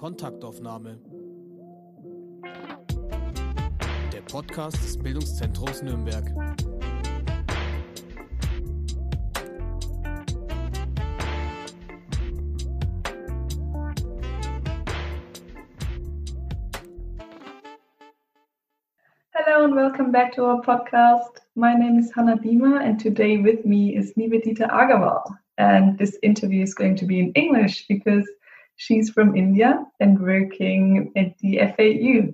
Kontaktaufnahme. Der Podcast des Bildungszentrums Nürnberg. Hello and welcome back to our podcast. My name is Hannah Bima, and today with me is Nivedita Agarwal. And this interview is going to be in English because she's from India and working at the FAU.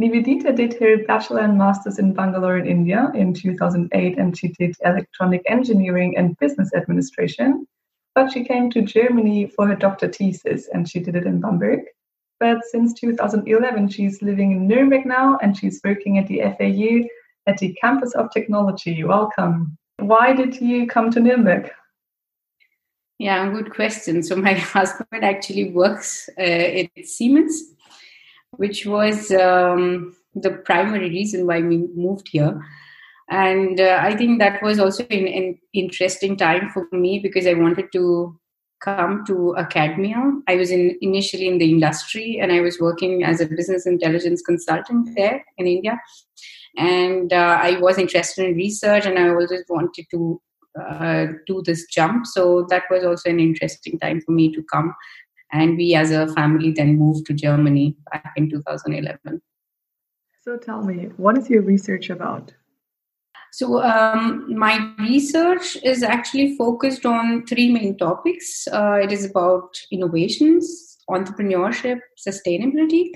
Nivedita did her bachelor and master's in Bangalore in India in 2008, and she did electronic engineering and business administration. But she came to Germany for her doctor thesis, and she did it in Bamberg. But since 2011, she's living in Nuremberg now, and she's working at the FAU at the Campus of Technology. Welcome. Why did you come to Nuremberg? Yeah, good question. So my husband actually works uh, at Siemens, which was um, the primary reason why we moved here. And uh, I think that was also an, an, interesting time for me because I wanted to come to academia. I was in, initially in the industry and I was working as a business intelligence consultant there in India. And uh, I was interested in research and I always wanted to uh, do this jump. So that was also an interesting time for me to come. And we as a family then moved to Germany back in 2011. So tell me, what is your research about? So, um, my research is actually focused on three main topics. Uh, it is about innovations, entrepreneurship, sustainability.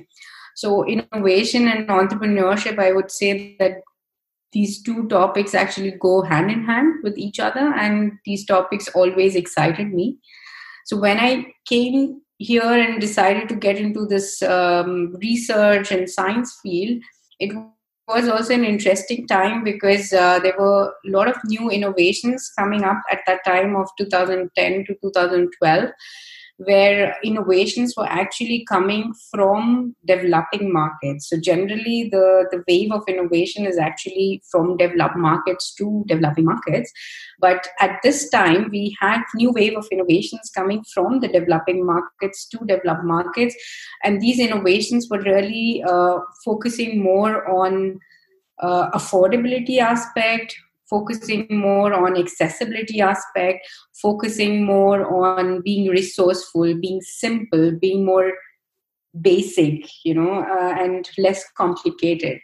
So, innovation and entrepreneurship, I would say that these two topics actually go hand in hand with each other, and these topics always excited me. So, when I came here and decided to get into this um, research and science field, it was also an interesting time because uh, there were a lot of new innovations coming up at that time of 2010 to 2012 where innovations were actually coming from developing markets. So generally, the, the wave of innovation is actually from developed markets to developing markets. But at this time, we had new wave of innovations coming from the developing markets to developed markets, and these innovations were really uh, focusing more on uh, affordability aspect focusing more on accessibility aspect focusing more on being resourceful being simple being more basic you know uh, and less complicated.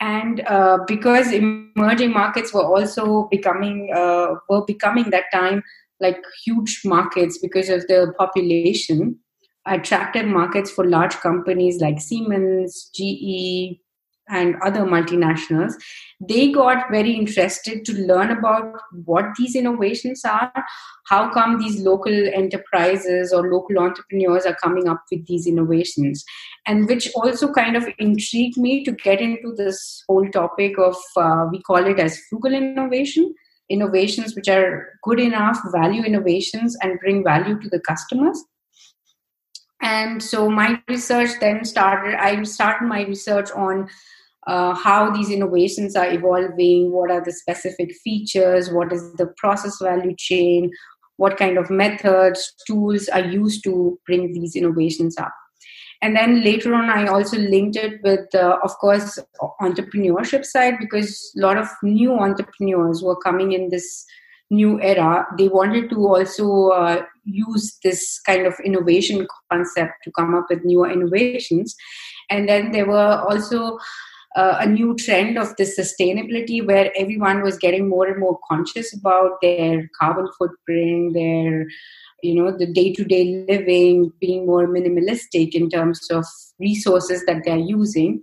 And uh, because emerging markets were also becoming uh, were becoming that time like huge markets because of the population attractive markets for large companies like siemens ge and other multinationals, they got very interested to learn about what these innovations are, how come these local enterprises or local entrepreneurs are coming up with these innovations, and which also kind of intrigued me to get into this whole topic of, uh, we call it as frugal innovation. Innovations which are good enough, value innovations, and bring value to the customers and so my research then started i started my research on uh, how these innovations are evolving, what are the specific features, what is the process value chain, what kind of methods, tools are used to bring these innovations up. And then later on, I also linked it with, uh, of course, entrepreneurship side because a lot of new entrepreneurs were coming in this new era. They wanted to also uh, use this kind of innovation concept to come up with newer innovations. And then there were also uh, a new trend of this sustainability where everyone was getting more and more conscious about their carbon footprint their you know the day-to-day living being more minimalistic in terms of resources that they're using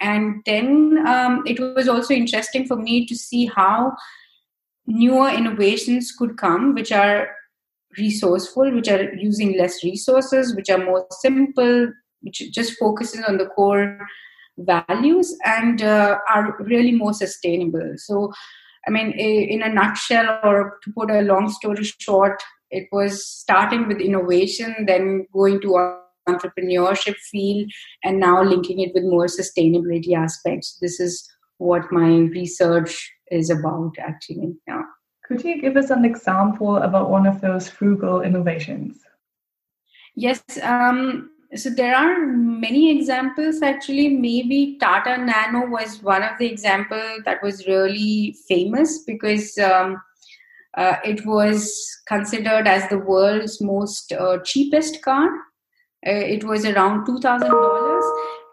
and then um, it was also interesting for me to see how newer innovations could come which are resourceful which are using less resources which are more simple which just focuses on the core values and uh, are really more sustainable. So, I mean, in a nutshell, or to put a long story short, it was starting with innovation, then going to entrepreneurship field, and now linking it with more sustainability aspects. This is what my research is about, actually. Yeah. Could you give us an example about one of those frugal innovations? Yes. Um, so there are many examples actually. Maybe Tata Nano was one of the example that was really famous because um, uh, it was considered as the world's most uh, cheapest car. Uh, it was around two thousand dollars,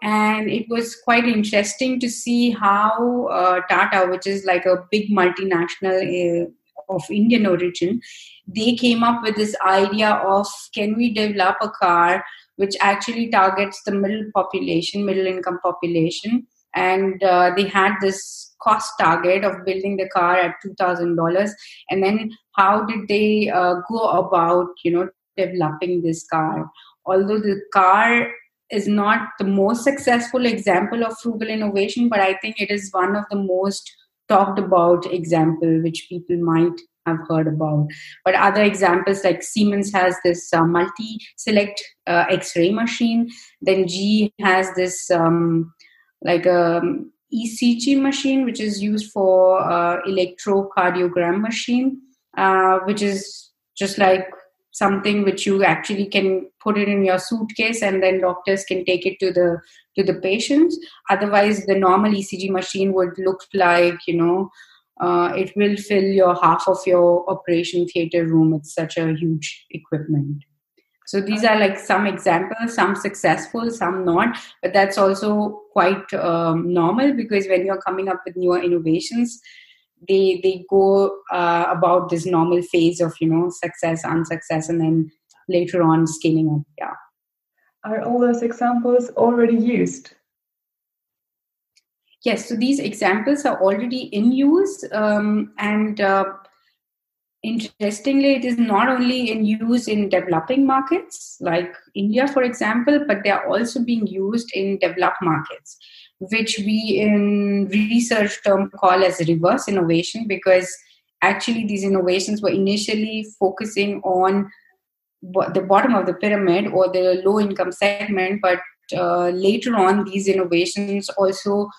and it was quite interesting to see how uh, Tata, which is like a big multinational uh, of Indian origin, they came up with this idea of can we develop a car which actually targets the middle population, middle income population. And uh, they had this cost target of building the car at $2,000. And then how did they uh, go about, you know, developing this car? Although the car is not the most successful example of frugal innovation, but I think it is one of the most talked about example which people might have heard about. But other examples like Siemens has this uh, Multix Select uh, X ray machine, then GE has this um, like a um, ECG machine, which is used for uh, electrocardiogram machine, uh, which is just like something which you actually can put it in your suitcase and then doctors can take it to the to the patients otherwise the normal ecg machine would look like you know uh, it will fill your half of your operation theater room. It's such a huge equipment. So these are like some examples, some successful, some not, but that's also quite um, normal because when you're coming up with newer innovations, they they go uh, about this normal phase of you know success, unsuccess, and then later on scaling up. Yeah. Are all those examples already used? Yes, so these examples are already in use, um, and uh, interestingly, it is not only in use in developing markets like India, for example, but they are also being used in developed markets, which we in research term call as reverse innovation, because actually these innovations were initially focusing on the bottom of the pyramid or the low income segment, but uh, later on, these innovations also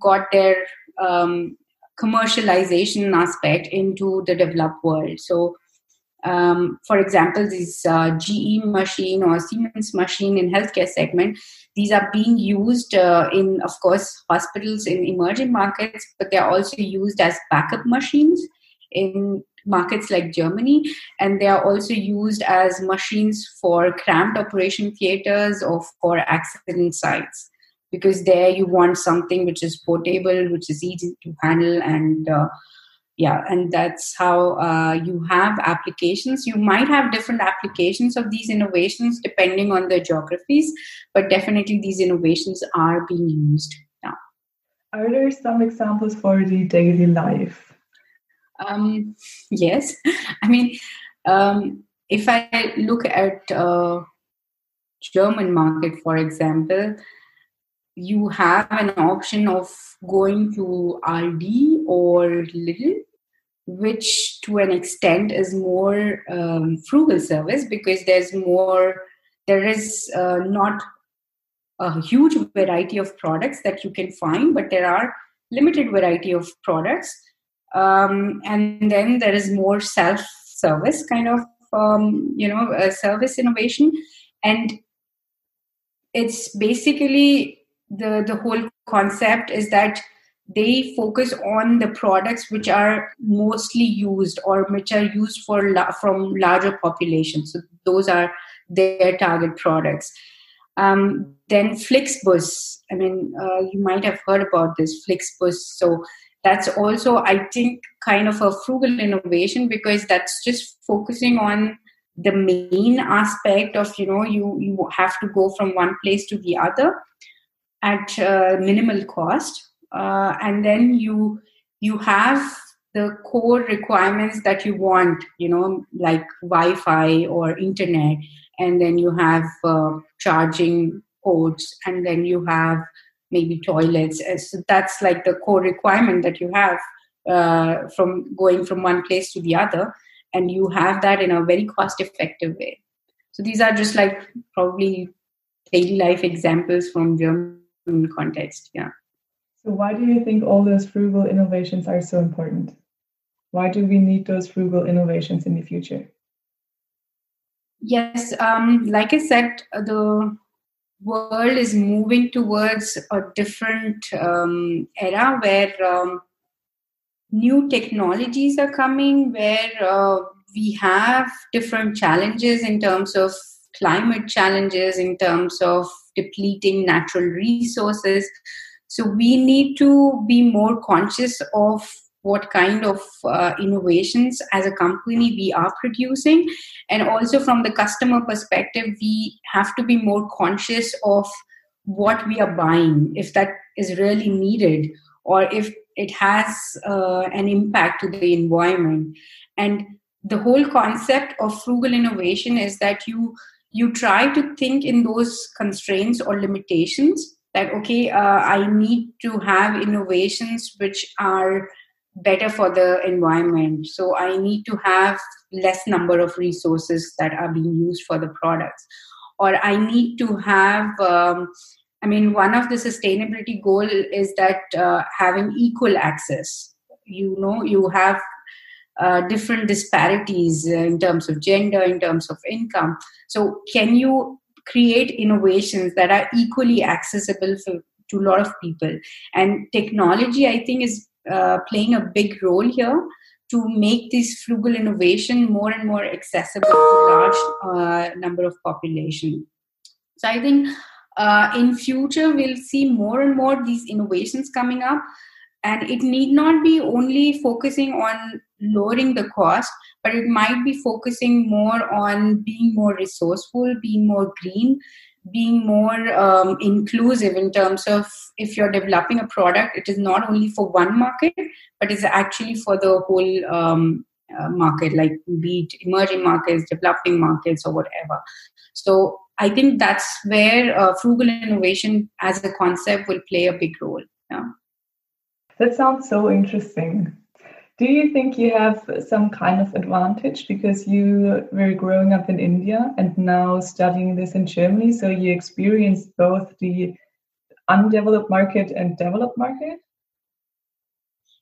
got their um, commercialization aspect into the developed world. So, um, for example, this uh, GE machine or Siemens machine in healthcare segment, these are being used uh, in, of course, hospitals in emerging markets, but they are also used as backup machines in markets like Germany, and they are also used as machines for cramped operation theaters or for accident sites because there you want something which is portable which is easy to handle and uh, yeah and that's how uh, you have applications. You might have different applications of these innovations depending on the geographies but definitely these innovations are being used yeah. are there some examples for the daily life? Um, yes. I mean um, if i look at uh, german market for example you have an option of going to Aldi or Lidl, which to an extent is more um, frugal service because there's more, there is uh, not a huge variety of products that you can find, but there are limited variety of products. Um, and then there is more self-service kind of, um, you know, uh, service innovation. And it's basically the the whole concept is that they focus on the products which are mostly used or which are used for la- from larger populations so those are their target products. Um, then flixbus. I mean uh, you might have heard about this flixbus. So that's also i think kind of a frugal innovation because that's just focusing on the main aspect of you know you you have to go from one place to the other at uh, minimal cost uh, and then you you have the core requirements that you want you know like wi-fi or internet and then you have uh, charging ports and then you have maybe toilets uh, so that's like the core requirement that you have uh, from going from one place to the other and you have that in a very cost effective way so these are just like probably daily life examples from germany context. Yeah. So, why do you think all those frugal innovations are so important? Why do we need those frugal innovations in the future? Yes, um, like I said, the world is moving towards a different um, era where um, new technologies are coming, where uh, we have different challenges in terms of climate challenges, in terms of depleting natural resources. So we need to be more conscious of what kind of uh, innovations as a company we are producing. And also from the customer perspective we have to be more conscious of what we are buying if that is really needed or if it has uh, an impact to the environment. And the whole concept of frugal innovation is that you you try to think in those constraints or limitations that okay uh, i need to have innovations which are better for the environment. So i need to have less number of resources that are being used for the products. Or i need to have um, i mean one of the sustainability goal is that uh, having equal access. You know you have uh, different disparities in terms of gender in terms of income. So can you create innovations that are equally accessible for, to a lot of people and technology i think is uh, playing a big role here to make this frugal innovation more and more accessible to a large uh, number of population. So I think uh, in future we'll see more and more these innovations coming up, and it need not be only focusing on lowering the cost, but it might be focusing more on being more resourceful, being more green, being more um, inclusive in terms of if you're developing a product, it is not only for one market, but it's actually for the whole um, uh, market, like be it emerging markets, developing markets, or whatever. So I think that's where uh, frugal innovation as a concept will play a big role. Yeah. That sounds so interesting. Do you think you have some kind of advantage because you were growing up in India and now studying this in Germany? So you experienced both the undeveloped market and developed market?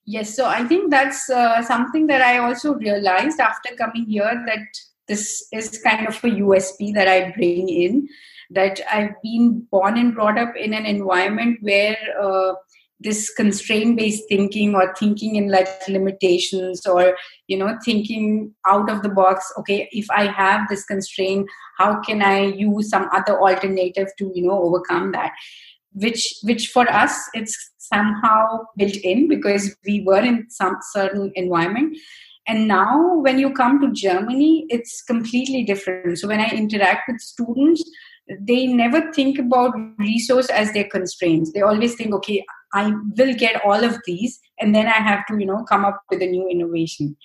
Yes, so I think that's uh, something that I also realized after coming here that this is kind of a USP that I bring in. That I've been born and brought up in an environment where uh, this constraint based thinking or thinking in like limitations or you know thinking out of the box okay if i have this constraint how can i use some other alternative to you know overcome that? Which which for us it's somehow built in because we were in some certain environment. And now when you come to germany it's completely different. So when i interact with students they never think about resource as their constraints. They always think okay I will get all of these, and then I have to, you know, come up with a new innovation.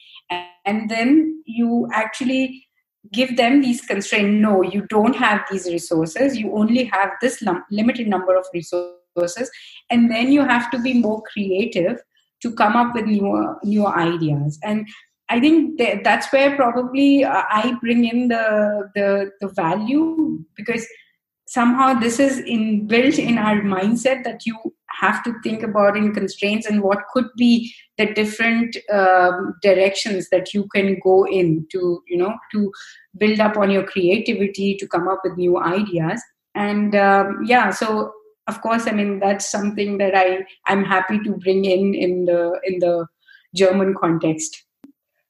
And, then you actually give them these constraints. No, you don't have these resources. You only have this limited number of resources, and then you have to be more creative to come up with newer newer ideas. And I think that that's where probably uh, I bring in the the the value because somehow this is inbuilt in our mindset that you have to think about in constraints and what could be the different um, directions that you can go in to you know to build up on your creativity to come up with new ideas. And um, yeah so of course i mean that's something that i i'm happy to bring in in the in the german context.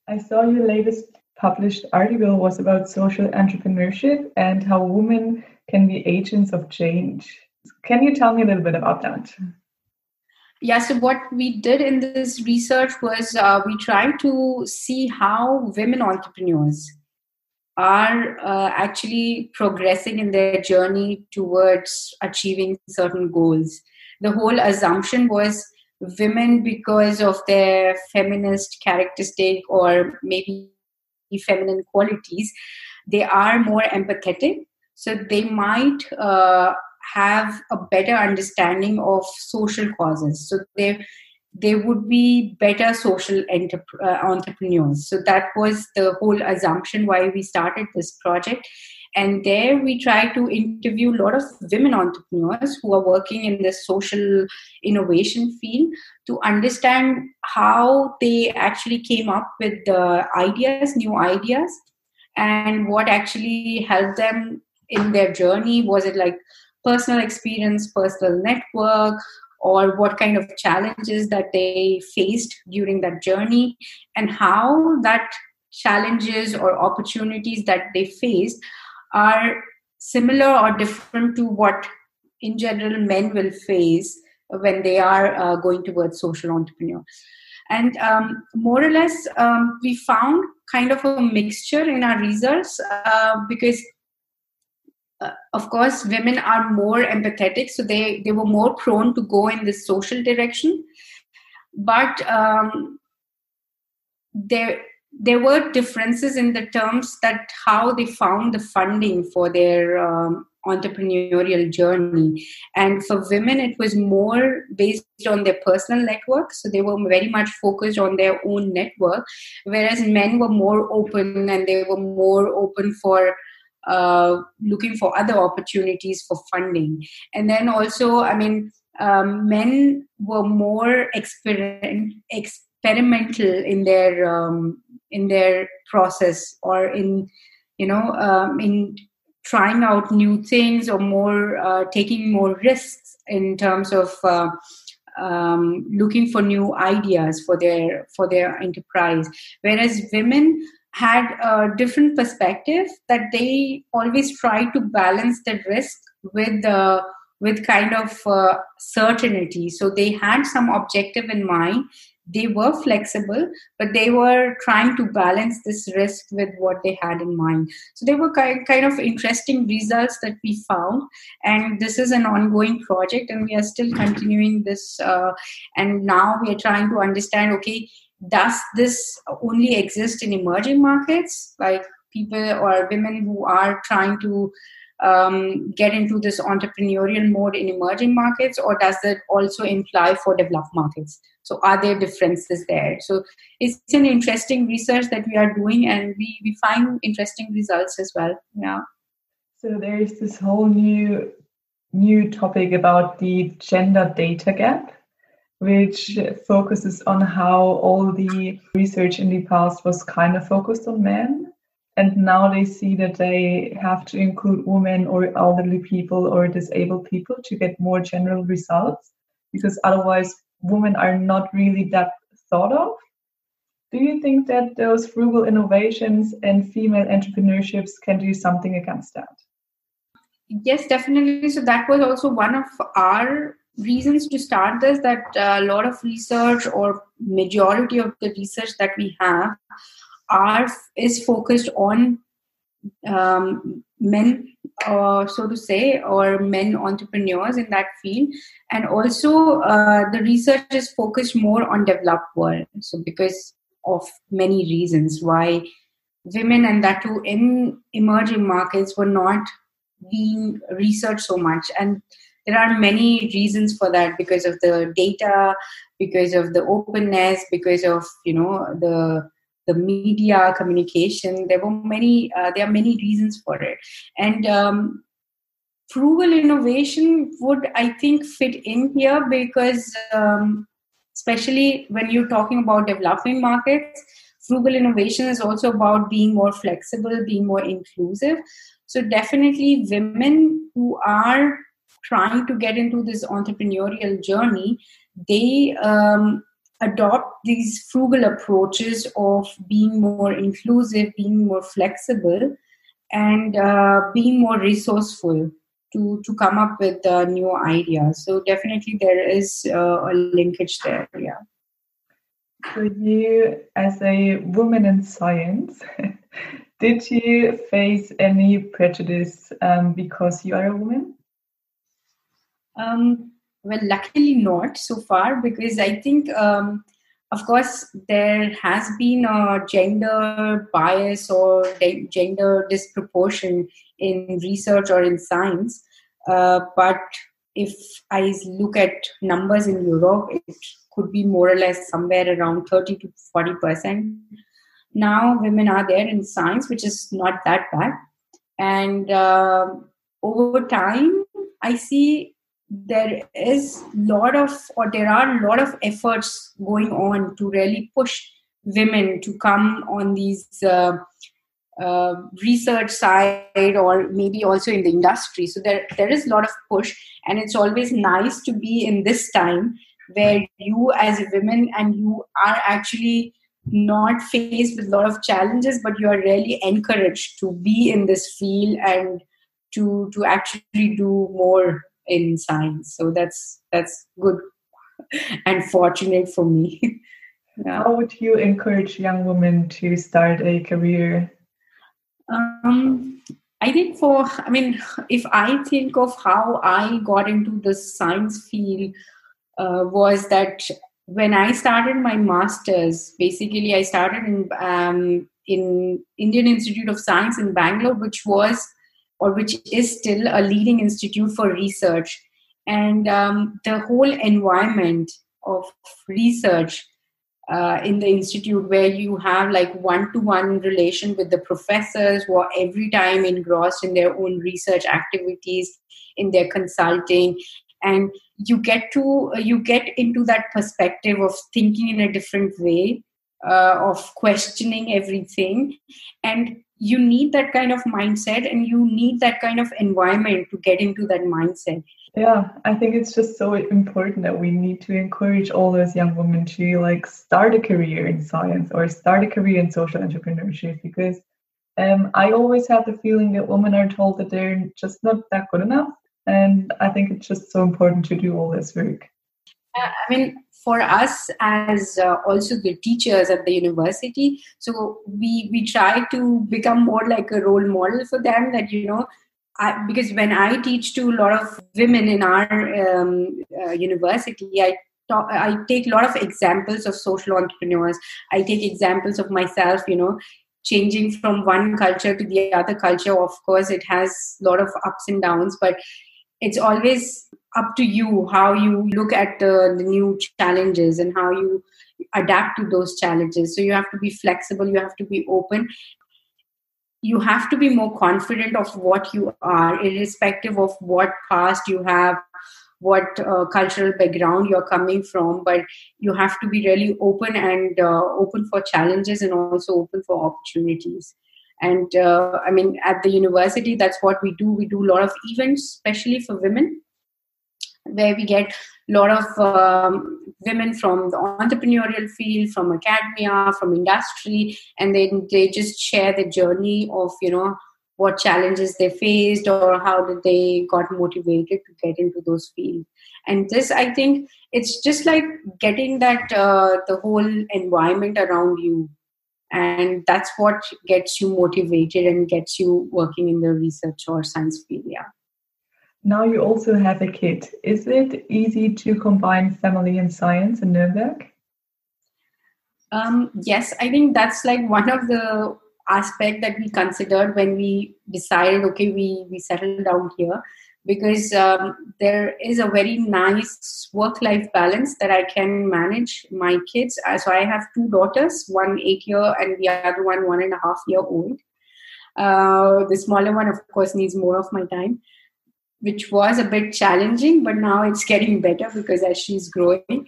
I saw your latest published article was about social entrepreneurship and how women can be agents of change can you tell me a little bit about that? Yeah, so what we did in this research was uh, we tried to see how women entrepreneurs are uh, actually progressing in their journey towards achieving certain goals. The whole assumption was women, because of their feminist characteristic or maybe feminine qualities, they are more empathetic. So they might uh, have a better understanding of social causes. So they they would be better social uh, entrepreneurs. So that was the whole assumption why we started this project. And there we try to interview a lot of women entrepreneurs who are working in the social innovation field to understand how they actually came up with the ideas, new ideas, and what actually helped them in their journey. Was it like personal experience, personal network, or what kind of challenges that they faced during that journey, and how that challenges or opportunities that they faced are similar or different to what in general men will face when they are uh, going towards social entrepreneur. And um, more or less um, we found kind of a mixture in our results uh, because uh, of course women are more empathetic so they they were more prone to go in this social direction. But um, there there were differences in the terms that how they found the funding for their um, entrepreneurial journey. And for women it was more based on their personal network so they were very much focused on their own network whereas men were more open and they were more open for uh, looking for other opportunities for funding. And then also i mean um, men were more experiment, experimental in their um, in their process or in you know um, in trying out new things or more uh, taking more risks in terms of uh, um, looking for new ideas for their for their enterprise. Whereas women had a different perspective that they always try to balance the risk with the with kind of uh, certainty. So they had some objective in mind. They were flexible but they were trying to balance this risk with what they had in mind. So they were kind, kind of interesting results that we found and this is an ongoing project and we are still continuing this uh, and now we are trying to understand okay does this only exist in emerging markets like people or women who are trying to um, get into this entrepreneurial mode in emerging markets, or does that also imply for developed markets? So, are there differences there? So, it's an interesting research that we are doing, and we, we find interesting results as well. Yeah. So, there is this whole new new topic about the gender data gap which focuses on how all the research in the past was kind of focused on men. And now they see that they have to include women or elderly people or disabled people to get more general results because otherwise women are not really that thought of. Do you think that those frugal innovations and female entrepreneurships can do something against that? Yes definitely. So that was also one of our reasons to start this that a lot of research or majority of the research that we have are is focused on um, men uh, so to say or men entrepreneurs in that field. And also uh, the research is focused more on developed world. So because of many reasons why women and that too in emerging markets were not being researched so much. And there are many reasons for that because of the data because of the openness because of you know the the media communication. There were many uh, there are many reasons for it. And um, frugal innovation would i think fit in here because um, especially when you're talking about developing markets frugal innovation is also about being more flexible being more inclusive. So definitely women who are trying to get into this entrepreneurial journey they um, adopt these frugal approaches of being more inclusive, being more flexible, and uh, being more resourceful to, to come up with uh, new ideas. So, definitely, there is uh, a linkage there. Yeah. So, you, as a woman in science, did you face any prejudice um, because you are a woman? Um, well luckily not so far because i think um, of course there has been a gender bias or de- gender disproportion in research or in science. Uh, but if i look at numbers in europe it could be more or less somewhere around 30 to 40 percent. Now women are there in science which is not that bad. And uh, over time i see there is lot of or there are a lot of efforts going on to really push women to come on these uh, uh, research side or maybe also in the industry. So there there is a lot of push and it's always nice to be in this time where you as a woman and you are actually not faced with a lot of challenges but you are really encouraged to be in this field and to to actually do more in science. So that's that's good and fortunate for me. Yeah. how would you encourage young women to start a career? Um, I think for, I mean, if I think of how I got into the science field, uh, was that when I started my master's, basically I started in um, in Indian Institute of Science in Bangalore, which was or which is still a leading institute for research, and um, the whole environment of research uh, in the institute where you have like one-to-one relation with the professors who are every time engrossed in their own research activities in their consulting and you get to you get into that perspective of thinking in a different way uh, of questioning everything. And you need that kind of mindset and you need that kind of environment to get into that mindset yeah, I think it's just so important that we need to encourage all those young women to like start a career in science or start a career in social entrepreneurship because um, I always have the feeling that women are told that they're just not that good enough. And I think it's just so important to do all this work. Uh, I mean, for us as uh, also the teachers at the university, so we we try to become more like a role model for them. That you know, I, because when I teach to a lot of women in our um, uh, university, I I take a lot of examples of social entrepreneurs. I take examples of myself, you know, changing from one culture to the other culture. Of course, it has a lot of ups and downs, but it's always up to you how you look at the, the new challenges and how you adapt to those challenges. So you have to be flexible, you have to be open, you have to be more confident of what you are irrespective of what past you have what uh, cultural background you're coming from but you have to be really open and uh, open for challenges and also open for opportunities. And uh, i mean at the university that's what we do. We do a lot of events especially for women where we get a lot of um, women from the entrepreneurial field, from academia, from industry, and then they just share the journey of you know what challenges they faced or how did they got motivated to get into those fields. And this, I think, it's just like getting that uh, the whole environment around you, and that's what gets you motivated and gets you working in the research or science field. Yeah. Now you also have a kid. Is it easy to combine family and science in Nuremberg? Um, yes, I think that's like one of the aspect that we considered when we decided, okay, we we settle down here because um, there is a very nice work-life balance that I can manage my kids. Uh, so I have two daughters, one eight year and the other one one and a half year old. Uh, the smaller one, of course, needs more of my time which was a bit challenging, but now it's getting better because as she's growing.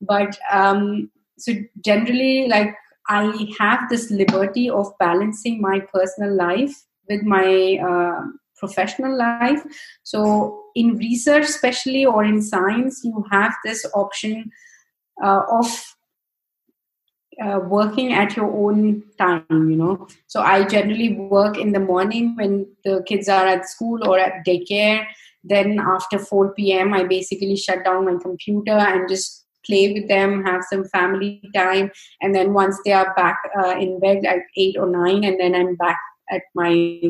But um, so generally, like I have this liberty of balancing my personal life with my uh, professional life. So in research, especially or in science, you have this option uh, of uh, working at your own time you know. So i generally work in the morning when the kids are at school or at daycare. Then after 4 p.m i basically shut down my computer and just play with them have some family time. And then once they are back uh, in bed at 8 or 9 and then i'm back at my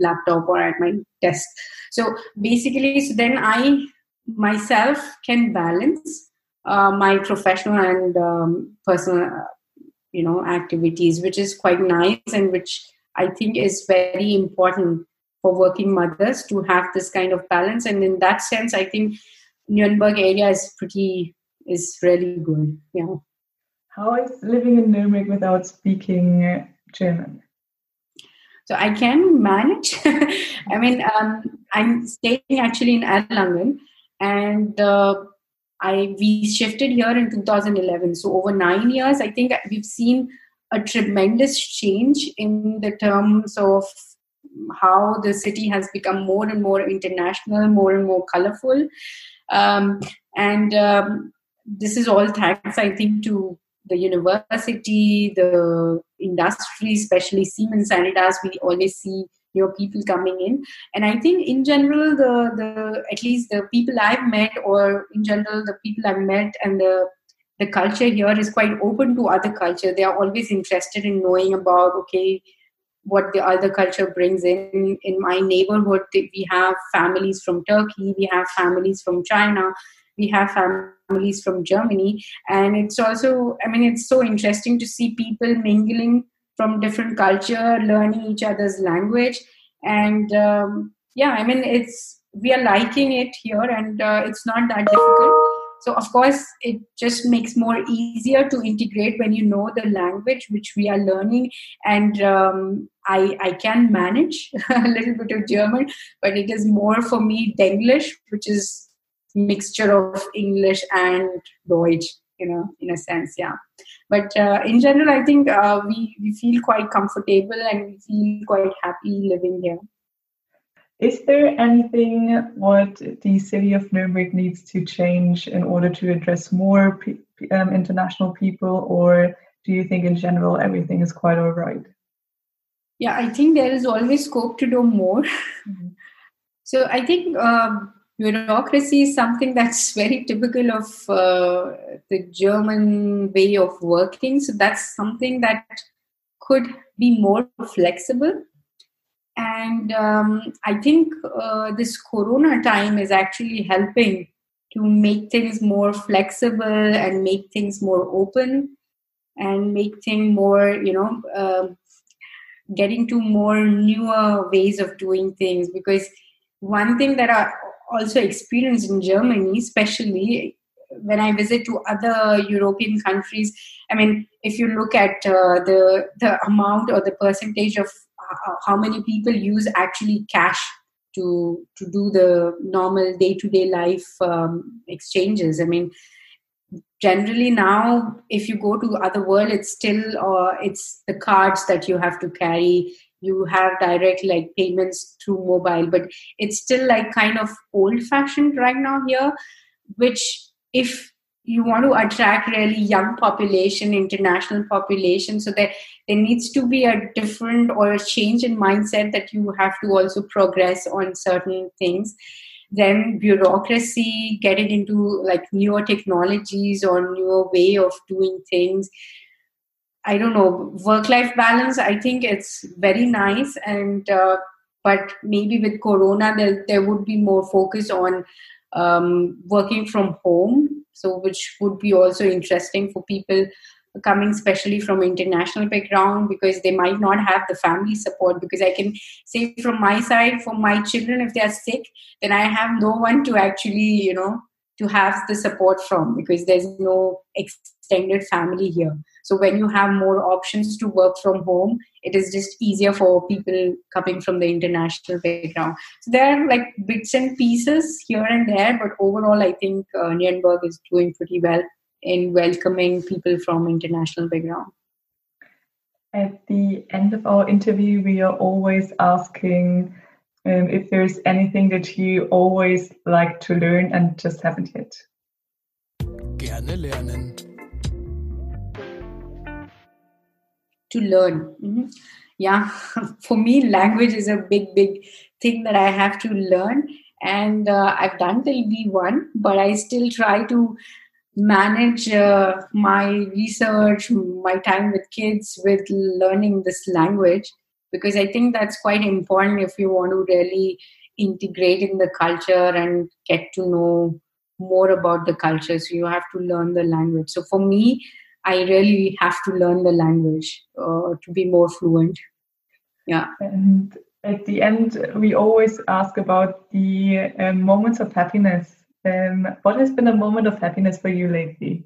laptop or at my desk. So basically so then i myself can balance uh, my professional and um, personal you know activities which is quite nice and which i think is very important for working mothers to have this kind of balance. And in that sense i think nuremberg area is pretty is really good. Yeah. How is living in nuremberg without speaking german? So i can manage. I mean um, i'm staying actually in erlangen and uh, I we shifted here in 2011. So over nine years, I think we've seen a tremendous change in the terms of how the city has become more and more international, more and more colorful. Um, and um, this is all thanks, I think, to the university, the industry, especially Siemens Sanitas. We always see your people coming in. And i think in general the the at least the people i've met or in general the people i've met and the the culture here is quite open to other culture. They are always interested in knowing about okay what the other culture brings in. In my neighborhood we have families from turkey we have families from china we have families from germany. And it's also i mean it's so interesting to see people mingling from different culture learning each other's language. And um, yeah i mean it's we are liking it here and uh, it's not that difficult. So of course it just makes more easier to integrate when you know the language which we are learning. And um, i i can manage a little bit of german but it is more for me denglish which is mixture of english and deutsch you know in a sense yeah but uh, in general i think uh, we we feel quite comfortable and we feel quite happy living here is there anything what the city of Nuremberg needs to change in order to address more um, international people, or do you think in general everything is quite all right? Yeah, I think there is always scope to do more. Mm-hmm. So I think um, bureaucracy is something that's very typical of uh, the German way of working. So that's something that could be more flexible. And um, I think uh, this Corona time is actually helping to make things more flexible and make things more open and make things more, you know, uh, getting to more newer ways of doing things. Because one thing that I also experienced in Germany, especially when I visit to other European countries, I mean, if you look at uh, the the amount or the percentage of uh, how many people use actually cash to to do the normal day to day life um, exchanges, I mean, generally now if you go to other world, it's still or uh, it's the cards that you have to carry you have direct like payments through mobile but it's still like kind of old fashioned right now here which if you want to attract really young population international population so that there needs to be a different or a change in mindset that you have to also progress on certain things then bureaucracy getting into like newer technologies or newer way of doing things I don't know, work life balance, I think it's very nice. And, uh, but maybe with Corona, there, there would be more focus on um, working from home. So, which would be also interesting for people coming especially from international background because they might not have the family support because i can say from my side for my children if they are sick then i have no one to actually you know to have the support from because there's no extended family here so when you have more options to work from home, it is just easier for people coming from the international background. So there are like bits and pieces here and there, but overall, I think uh, Nuremberg is doing pretty well in welcoming people from international background. At the end of our interview, we are always asking um, if there's anything that you always like to learn and just haven't yet. Gerne lernen. to learn. Mm-hmm. Yeah, for me, language is a big, big thing that I have to learn. And uh, I've done till B1, but I still try to manage uh, my research, my time with kids, with learning this language, because I think that's quite important if you want to really integrate in the culture and get to know more about the culture. So you have to learn the language. So for me, I really have to learn the language uh, to be more fluent. Yeah. And at the end, we always ask about the um, moments of happiness. Um, what has been a moment of happiness for you lately?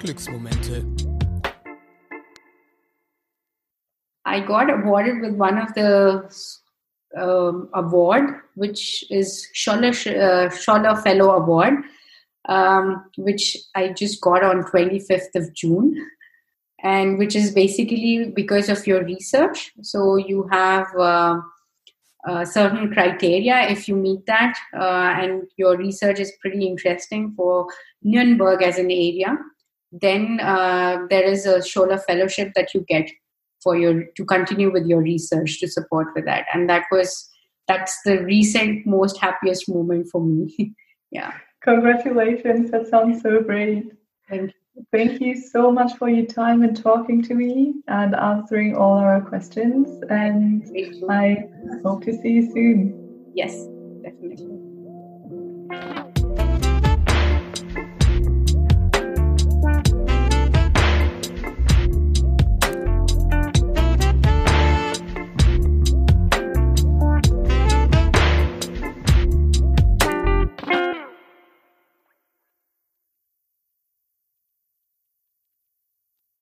Glücksmomente. I got awarded with one of the um, award, which is Scholar, uh, Fellow Award um, which I just got on 25th of June, and which is basically because of your research. So you have uh, uh, certain criteria. If you meet that, uh, and your research is pretty interesting for Nuremberg as an area, then uh, there is a Scholar Fellowship that you get for your to continue with your research to support with that, and that was that's the recent most happiest moment for me. yeah. Congratulations. That sounds so great. Thank you. Thank you so much for your time and talking to me and answering all our questions. And I hope to see you soon. Yes, definitely.